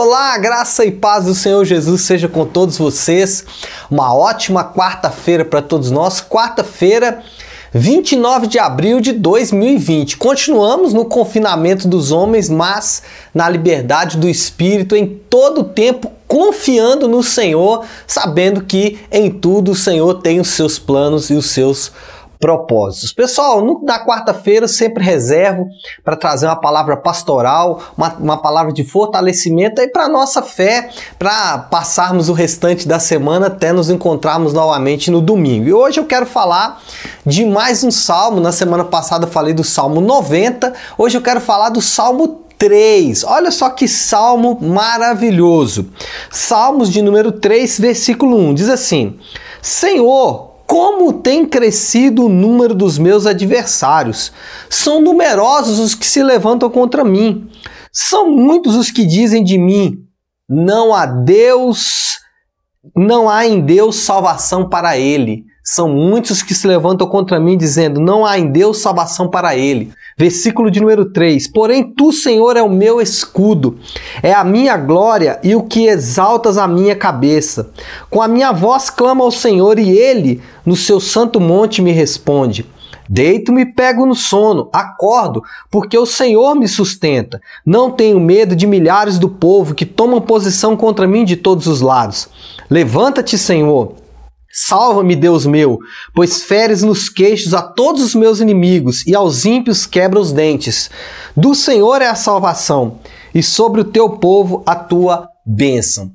Olá, graça e paz do Senhor Jesus seja com todos vocês. Uma ótima quarta-feira para todos nós. Quarta-feira, 29 de abril de 2020. Continuamos no confinamento dos homens, mas na liberdade do espírito em todo o tempo, confiando no Senhor, sabendo que em tudo o Senhor tem os seus planos e os seus propósitos. Pessoal, no, na quarta-feira sempre reservo para trazer uma palavra pastoral, uma, uma palavra de fortalecimento aí para nossa fé, para passarmos o restante da semana até nos encontrarmos novamente no domingo. E hoje eu quero falar de mais um salmo. Na semana passada eu falei do Salmo 90, hoje eu quero falar do Salmo 3. Olha só que salmo maravilhoso. Salmos de número 3, versículo 1. Diz assim: Senhor, como tem crescido o número dos meus adversários. São numerosos os que se levantam contra mim. São muitos os que dizem de mim: não há Deus, não há em Deus salvação para ele. São muitos que se levantam contra mim, dizendo: Não há em Deus salvação para ele. Versículo de número 3: Porém, tu, Senhor, é o meu escudo, é a minha glória e o que exaltas a minha cabeça. Com a minha voz clamo ao Senhor e ele, no seu santo monte, me responde. Deito-me pego no sono, acordo, porque o Senhor me sustenta. Não tenho medo de milhares do povo que tomam posição contra mim de todos os lados. Levanta-te, Senhor Salva-me, Deus meu, pois feres nos queixos a todos os meus inimigos e aos ímpios quebra os dentes. Do Senhor é a salvação, e sobre o teu povo a tua bênção.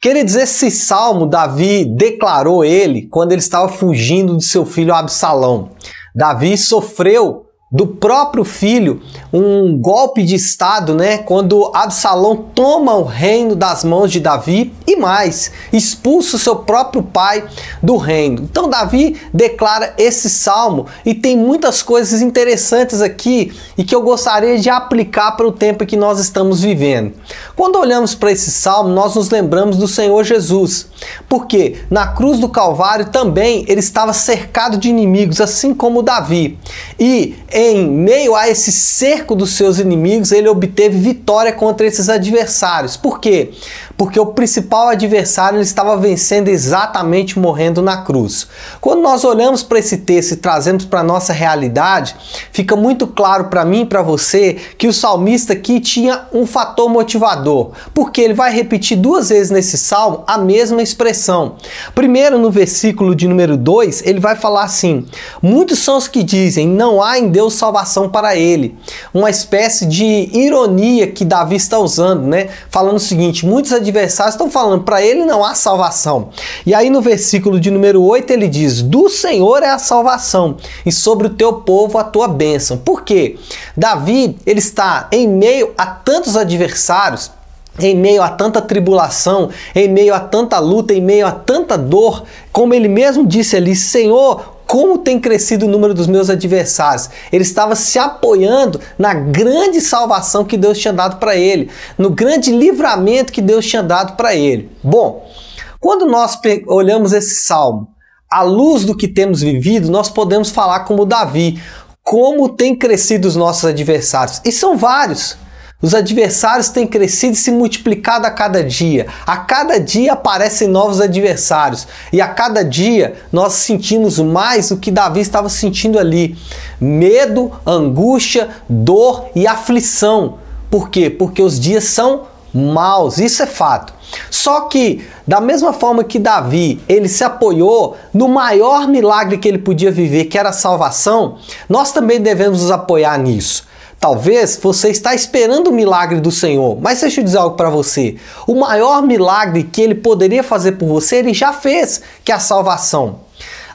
Queridos, esse salmo Davi declarou ele quando ele estava fugindo de seu filho Absalão. Davi sofreu do próprio filho, um golpe de estado, né? Quando Absalão toma o reino das mãos de Davi e mais, expulsa o seu próprio pai do reino. Então Davi declara esse salmo e tem muitas coisas interessantes aqui e que eu gostaria de aplicar para o tempo que nós estamos vivendo. Quando olhamos para esse salmo, nós nos lembramos do Senhor Jesus, porque na cruz do Calvário também ele estava cercado de inimigos, assim como Davi. E em meio a esse cerco dos seus inimigos, ele obteve vitória contra esses adversários. Por quê? Porque o principal adversário ele estava vencendo exatamente morrendo na cruz. Quando nós olhamos para esse texto e trazemos para a nossa realidade, fica muito claro para mim e para você que o salmista aqui tinha um fator motivador, porque ele vai repetir duas vezes nesse salmo a mesma expressão. Primeiro, no versículo de número 2, ele vai falar assim: Muitos são os que dizem, não há em Deus deu salvação para ele. Uma espécie de ironia que Davi está usando, né? Falando o seguinte: muitos adversários estão falando, para ele não há salvação. E aí no versículo de número 8 ele diz: Do Senhor é a salvação, e sobre o teu povo a tua bênção. Por quê? Davi, ele está em meio a tantos adversários, em meio a tanta tribulação, em meio a tanta luta, em meio a tanta dor, como ele mesmo disse ali: Senhor, como tem crescido o número dos meus adversários. Ele estava se apoiando na grande salvação que Deus tinha dado para ele, no grande livramento que Deus tinha dado para ele. Bom, quando nós olhamos esse salmo, à luz do que temos vivido, nós podemos falar como Davi, como tem crescido os nossos adversários. E são vários. Os adversários têm crescido e se multiplicado a cada dia. A cada dia aparecem novos adversários. E a cada dia nós sentimos mais o que Davi estava sentindo ali: medo, angústia, dor e aflição. Por quê? Porque os dias são maus, isso é fato. Só que, da mesma forma que Davi, ele se apoiou no maior milagre que ele podia viver, que era a salvação, nós também devemos nos apoiar nisso. Talvez você está esperando o milagre do Senhor, mas deixa eu dizer algo para você. O maior milagre que ele poderia fazer por você, ele já fez, que é a salvação.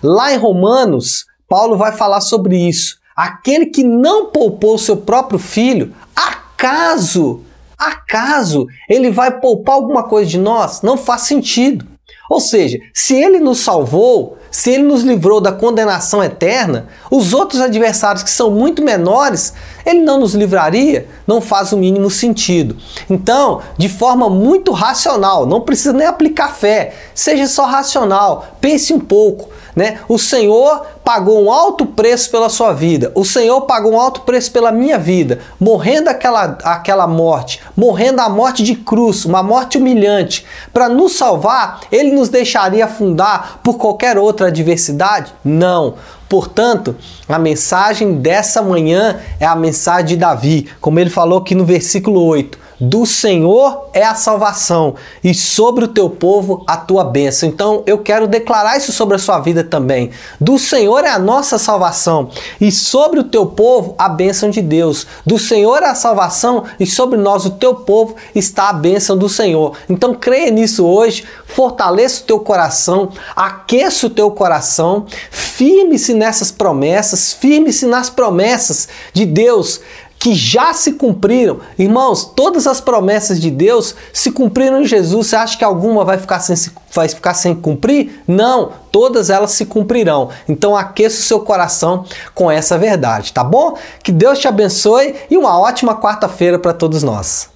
Lá em Romanos, Paulo vai falar sobre isso. Aquele que não poupou seu próprio filho, acaso, acaso ele vai poupar alguma coisa de nós? Não faz sentido. Ou seja, se ele nos salvou, se ele nos livrou da condenação eterna, os outros adversários que são muito menores, ele não nos livraria? Não faz o mínimo sentido. Então, de forma muito racional, não precisa nem aplicar fé, seja só racional, pense um pouco. Né? O Senhor pagou um alto preço pela sua vida. O Senhor pagou um alto preço pela minha vida, morrendo aquela, aquela morte, morrendo a morte de cruz, uma morte humilhante. Para nos salvar, ele nos deixaria afundar por qualquer outra adversidade? Não. Portanto, a mensagem dessa manhã é a mensagem de Davi, como ele falou aqui no versículo 8 do Senhor é a salvação e sobre o teu povo a tua bênção. Então eu quero declarar isso sobre a sua vida também. Do Senhor é a nossa salvação e sobre o teu povo a bênção de Deus. Do Senhor é a salvação e sobre nós, o teu povo, está a bênção do Senhor. Então creia nisso hoje, fortaleça o teu coração, aqueça o teu coração, firme-se nessas promessas, firme-se nas promessas de Deus que já se cumpriram. Irmãos, todas as promessas de Deus se cumpriram em Jesus. Você acha que alguma vai ficar sem, vai ficar sem cumprir? Não, todas elas se cumprirão. Então aqueça o seu coração com essa verdade, tá bom? Que Deus te abençoe e uma ótima quarta-feira para todos nós.